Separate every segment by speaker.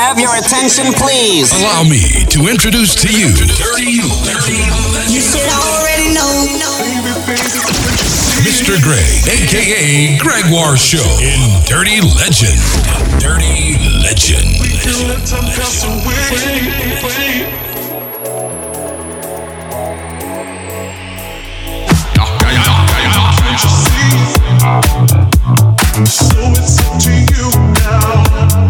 Speaker 1: have your attention, please?
Speaker 2: Allow me to introduce to you.
Speaker 3: You already know.
Speaker 2: Mr. Gray, aka Gregoire Show, in Dirty Legend. Dirty Legend.
Speaker 4: So it's up to you now.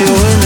Speaker 5: you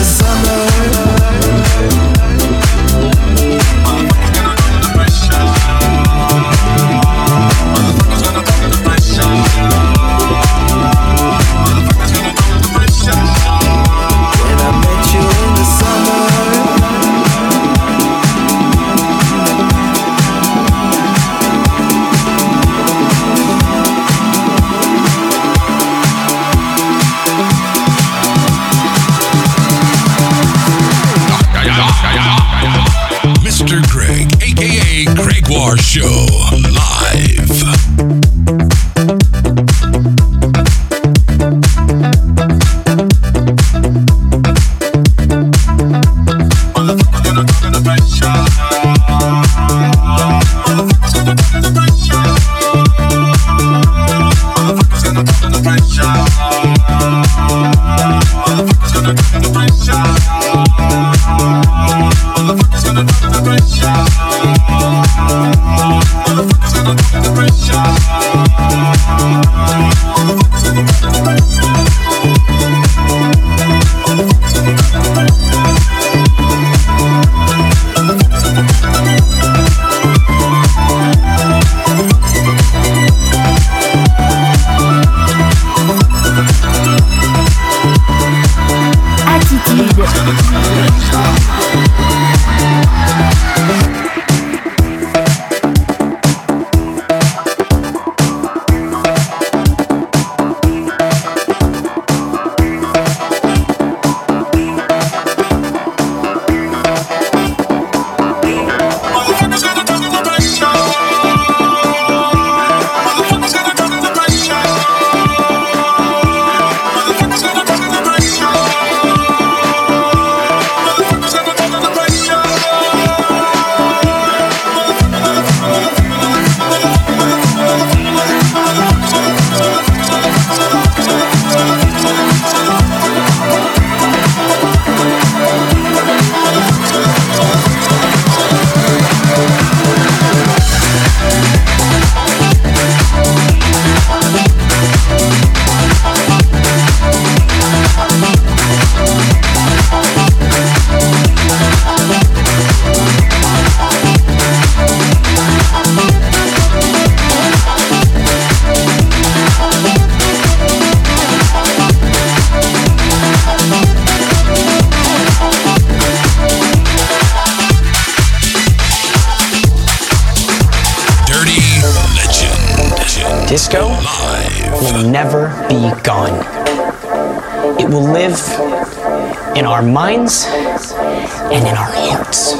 Speaker 6: our minds and in our hearts.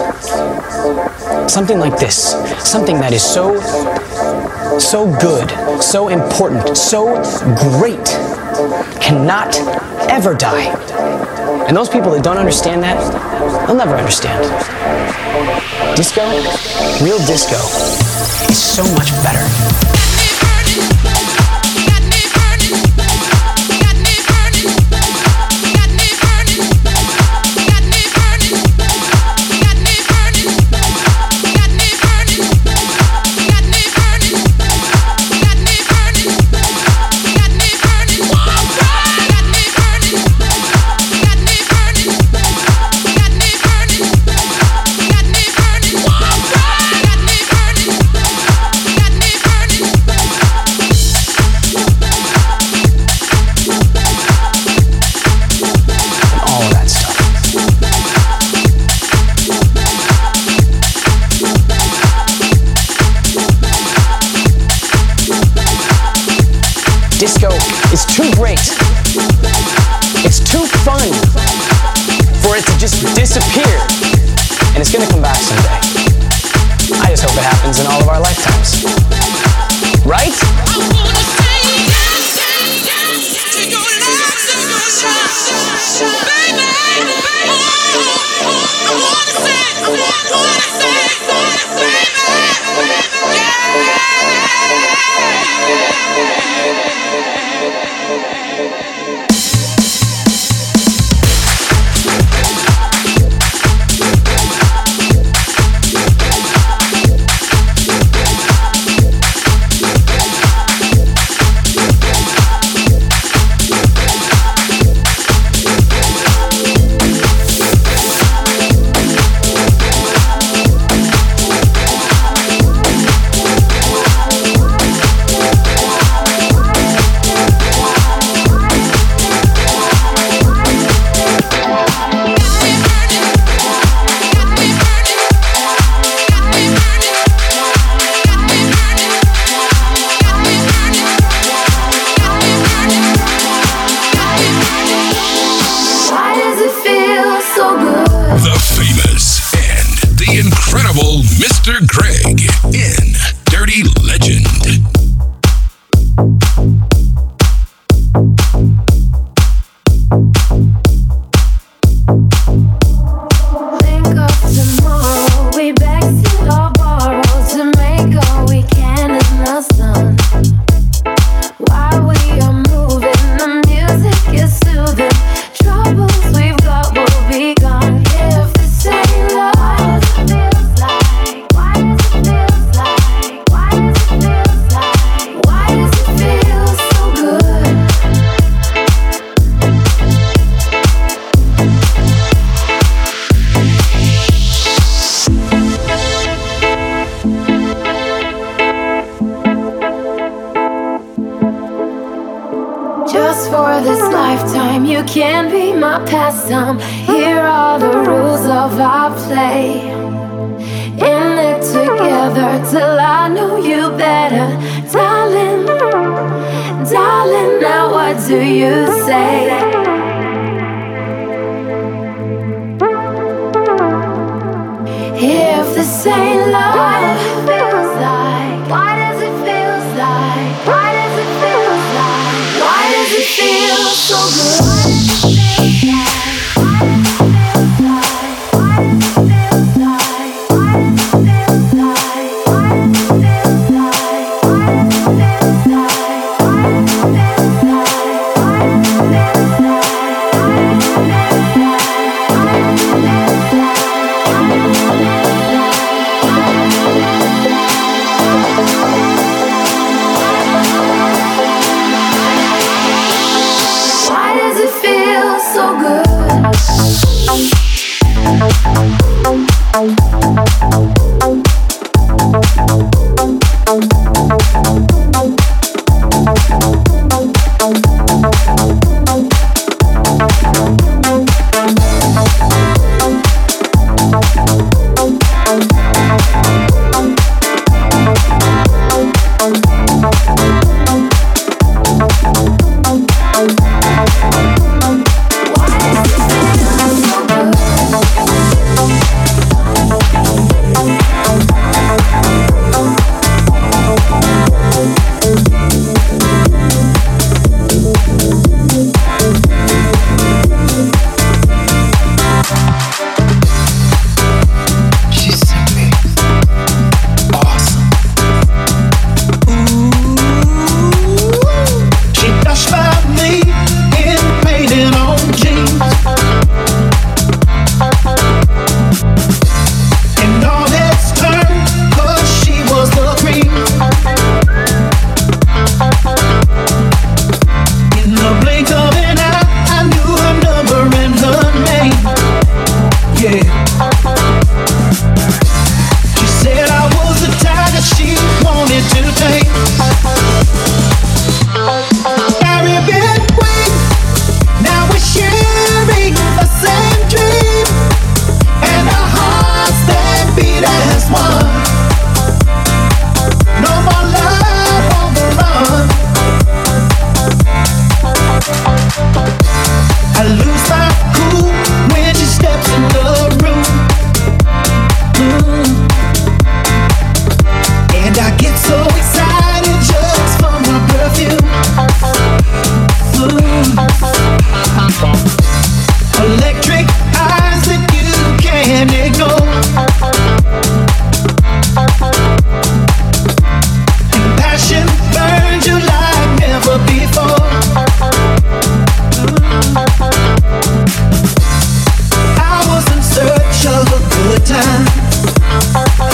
Speaker 6: Something like this, something that is so, so good, so important, so great, cannot ever die.
Speaker 7: And those people that don't understand that, they'll never understand. Disco, real disco, is so much better.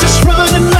Speaker 7: Just
Speaker 2: running.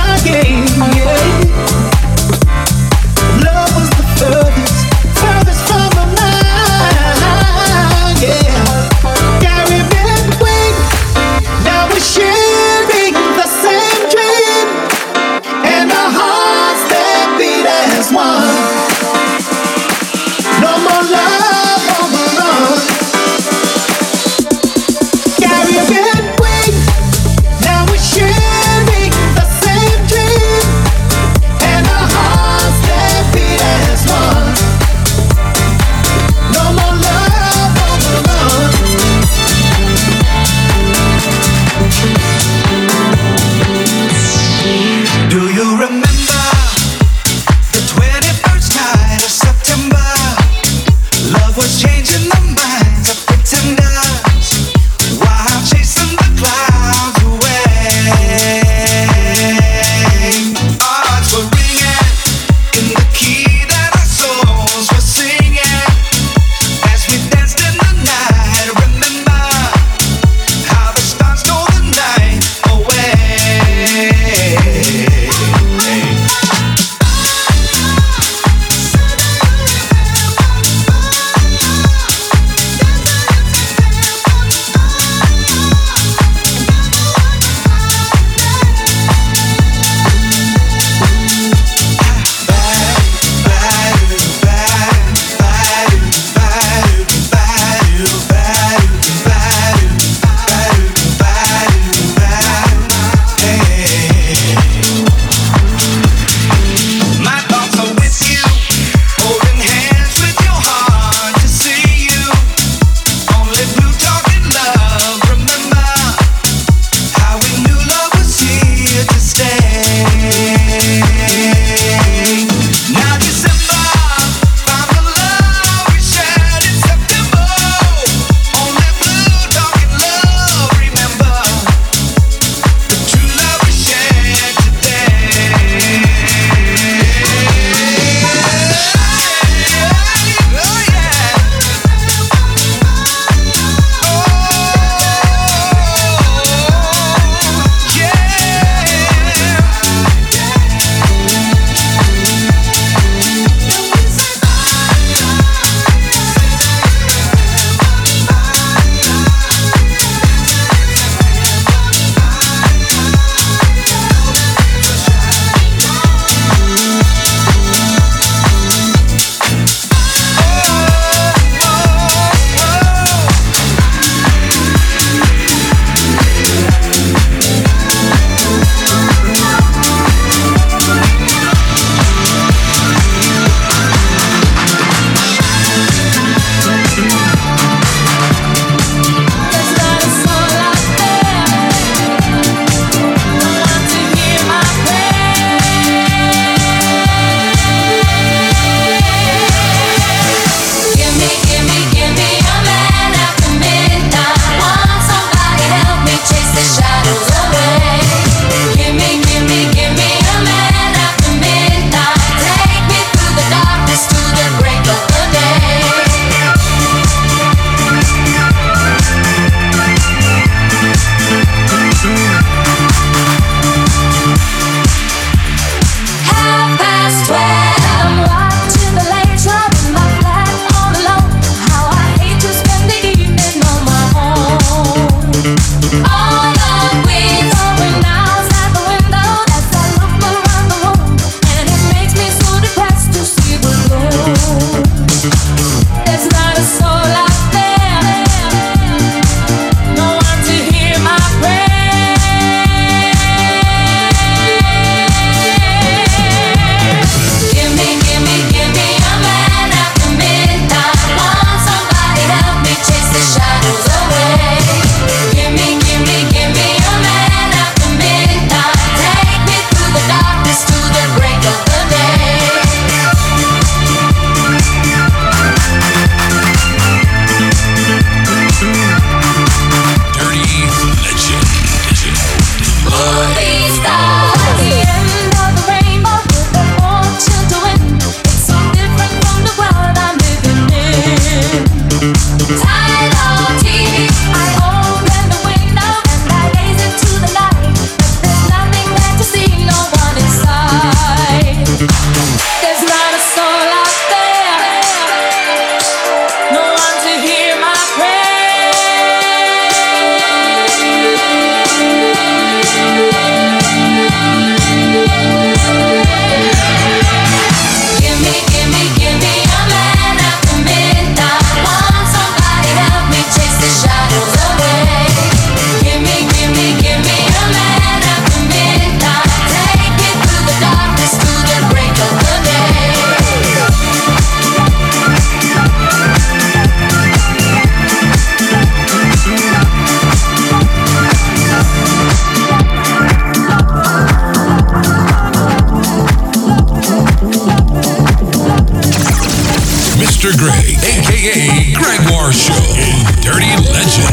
Speaker 2: Mr. Greg,
Speaker 8: aka Gregoire Show, in Dirty Legend.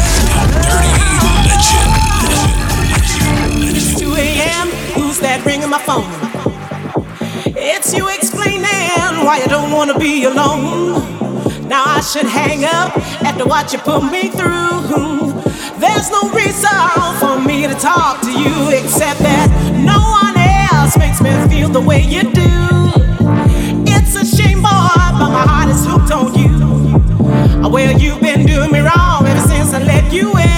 Speaker 8: Dirty Legend. It's 2 a.m. Who's that ringing my phone? It's you explaining why you don't want
Speaker 9: to be alone. Now I should hang up after what you put me through. There's no reason for me to talk to you except that no one else makes me feel the way you do. It's a shame, boy, but my heart is hooked on you. Well, you've been doing me wrong ever since I let you in,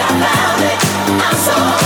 Speaker 9: I found
Speaker 2: it. I'm
Speaker 8: so.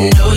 Speaker 2: No.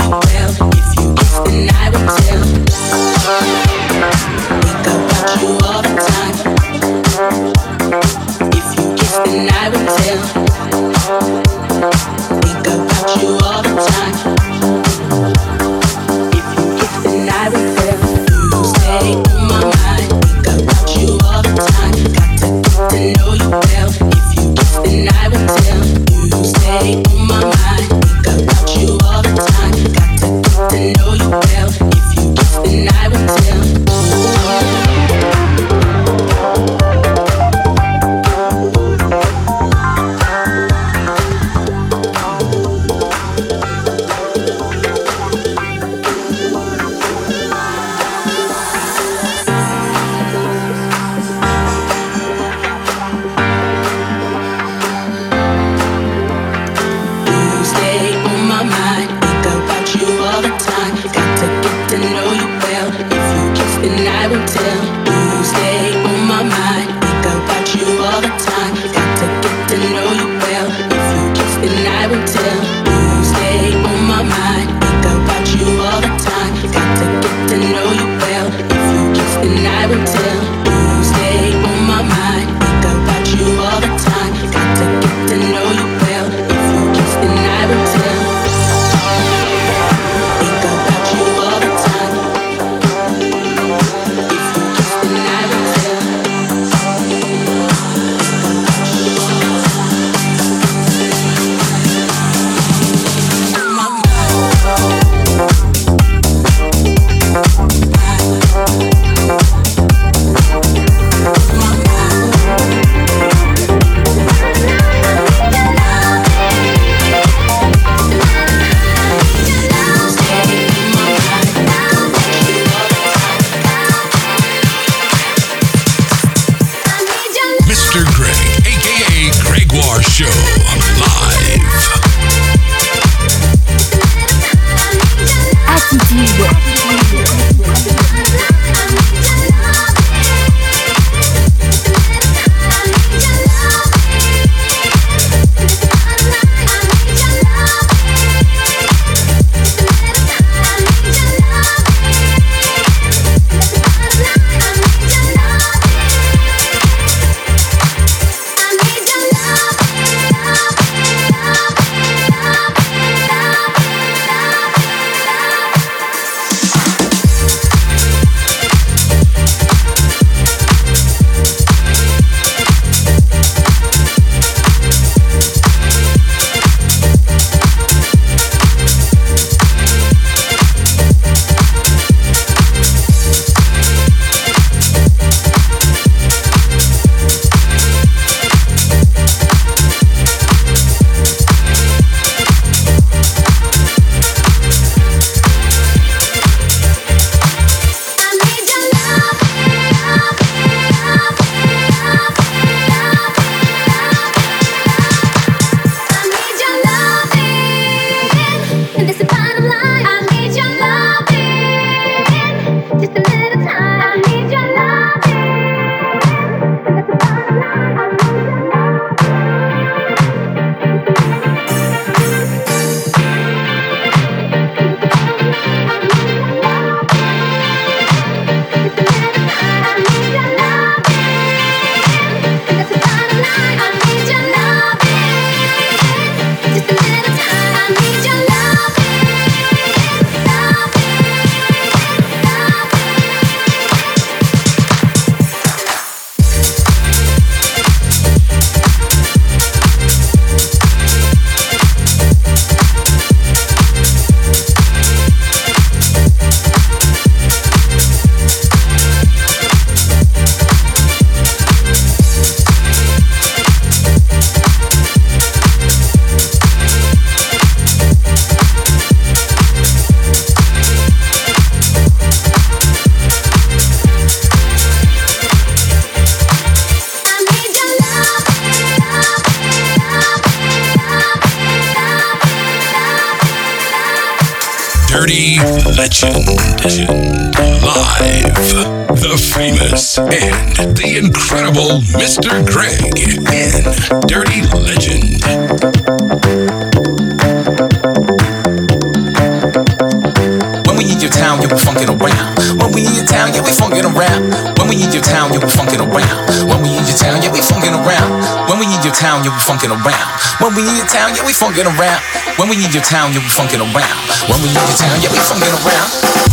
Speaker 2: Legend. Live. The famous and the incredible Mr. Greg in Dirty Legend.
Speaker 10: When we in your town, yeah, we funkin' around. When we in your town, yeah, we funkin' around. When we in your town, yeah, we funkin' around. When we in your town, yeah, we funkin' around. When we in your town, yeah, we funkin' around. When we in your town, yeah, we funkin' around. When we in your town, yeah, we funkin' around. When we in your town, yeah, we funkin' around.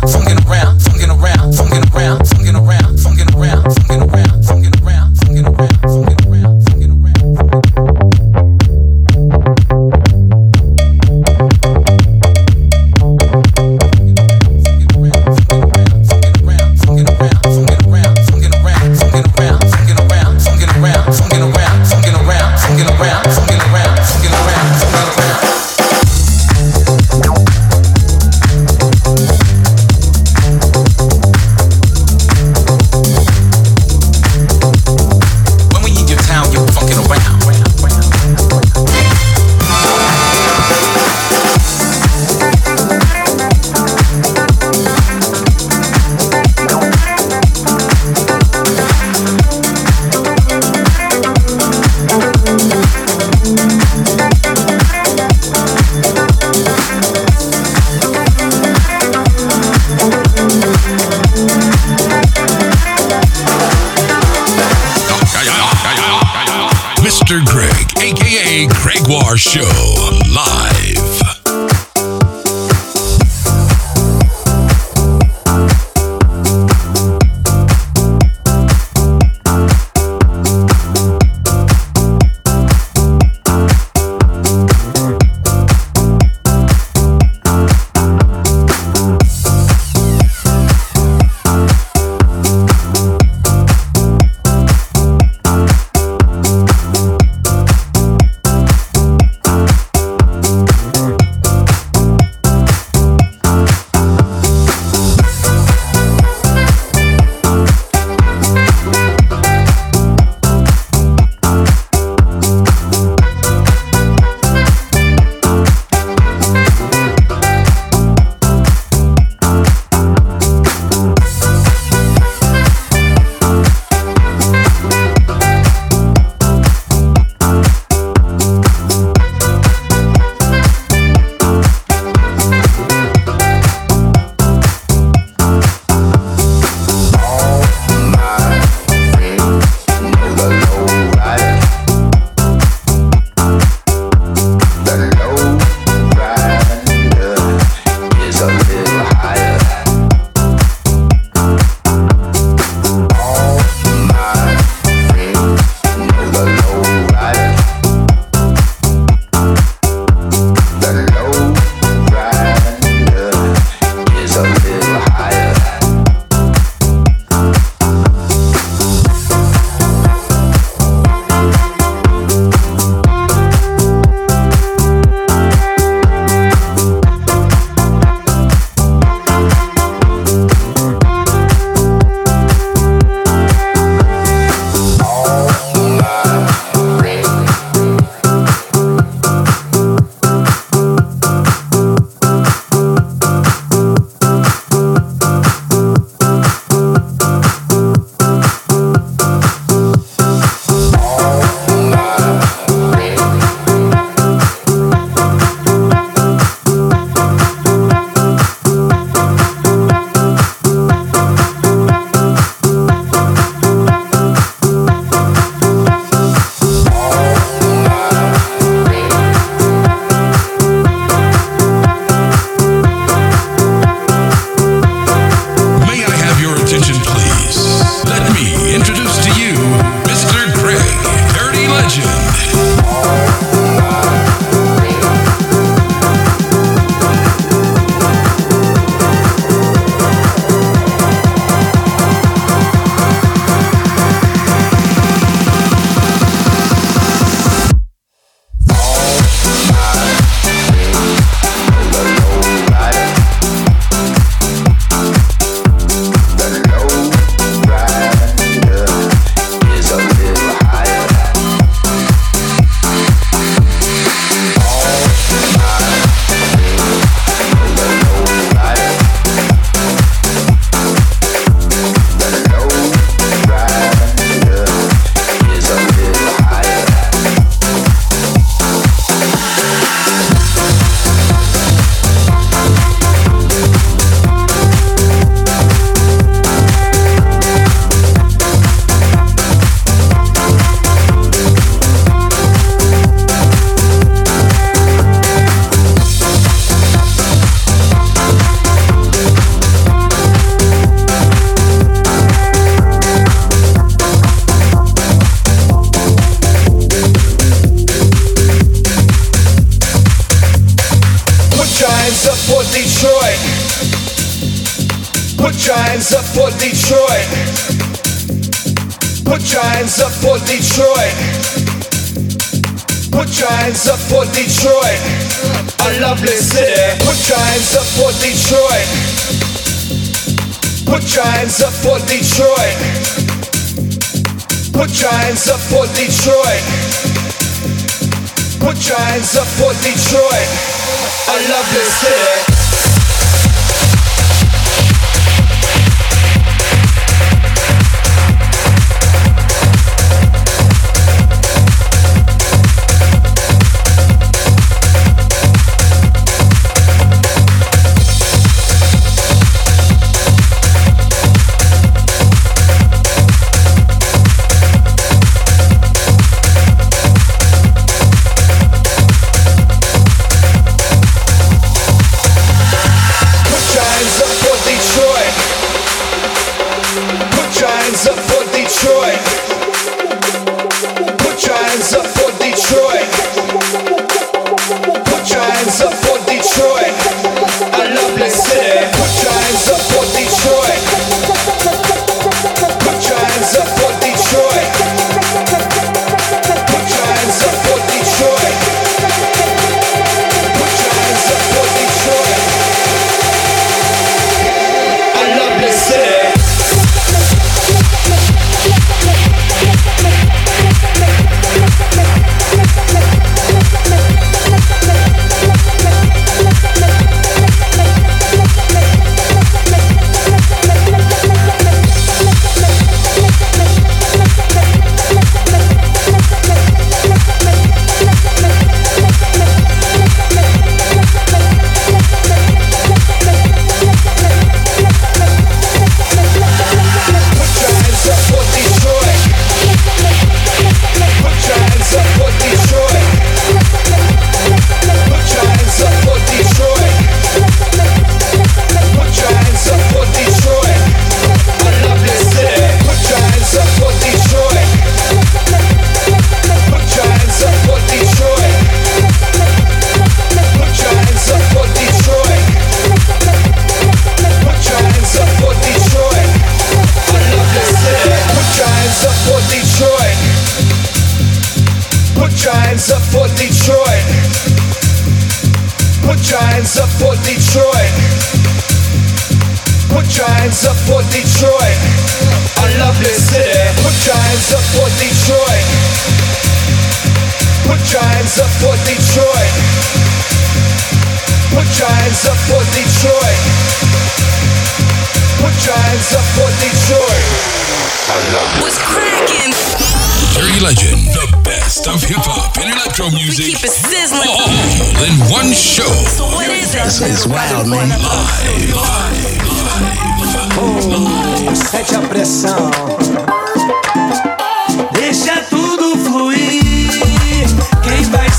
Speaker 2: our show.
Speaker 11: Saber quando a noite vai ter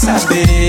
Speaker 11: fim.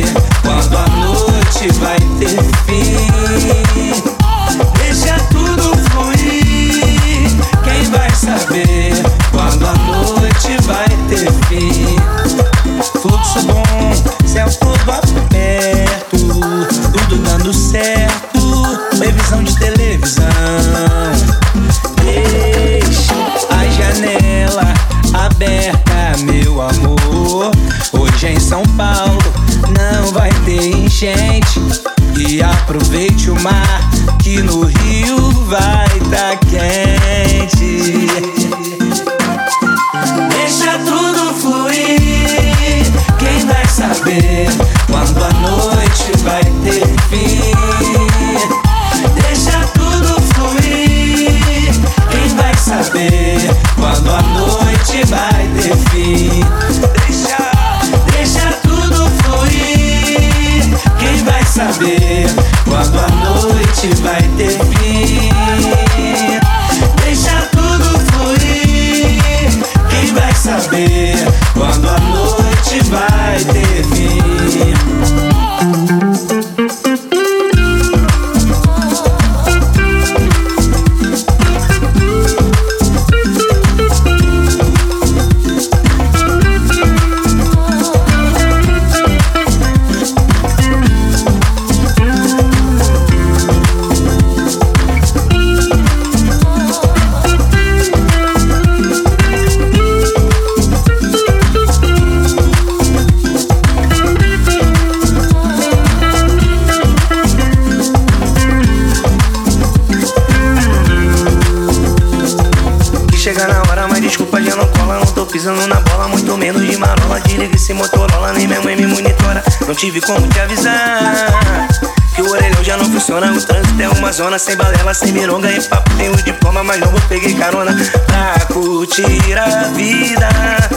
Speaker 12: Pisando na bola, muito menos de marola. Desliga esse Motorola, nem minha mãe me monitora. Não tive como te avisar. Que o orelhão já não funciona, o trânsito é uma zona sem balela, sem mironga e papo. Tenho diploma, mas não vou peguei carona pra curtir a vida.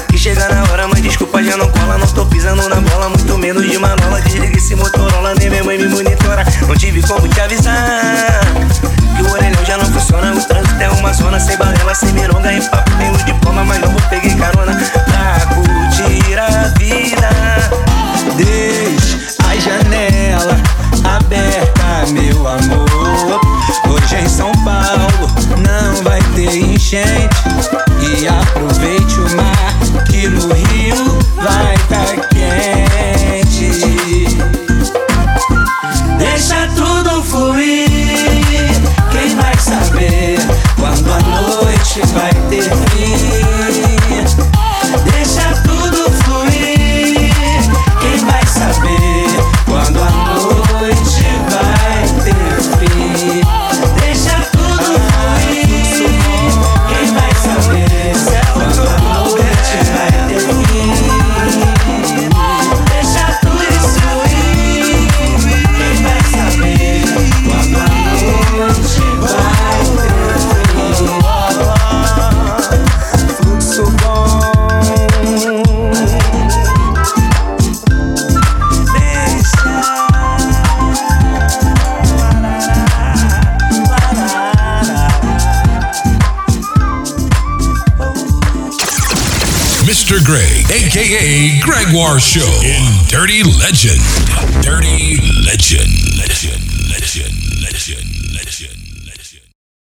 Speaker 12: Que chega na hora, mas desculpa, já não cola. Não tô pisando na bola, muito menos de manola. Desliga esse Motorola, nem minha mãe me monitora. Não tive como te avisar. Que o orelhão já não funciona, o trânsito é uma zona sem balela, sem mironga e papo. Tenho diploma, mas não vou peguei carona pra curtir a vida. Deixa a janela aberta, meu amor. Hoje em São Paulo não vai ter enchente.
Speaker 2: Greg, aka Gregoire Show, in Dirty Legend. Dirty Legend.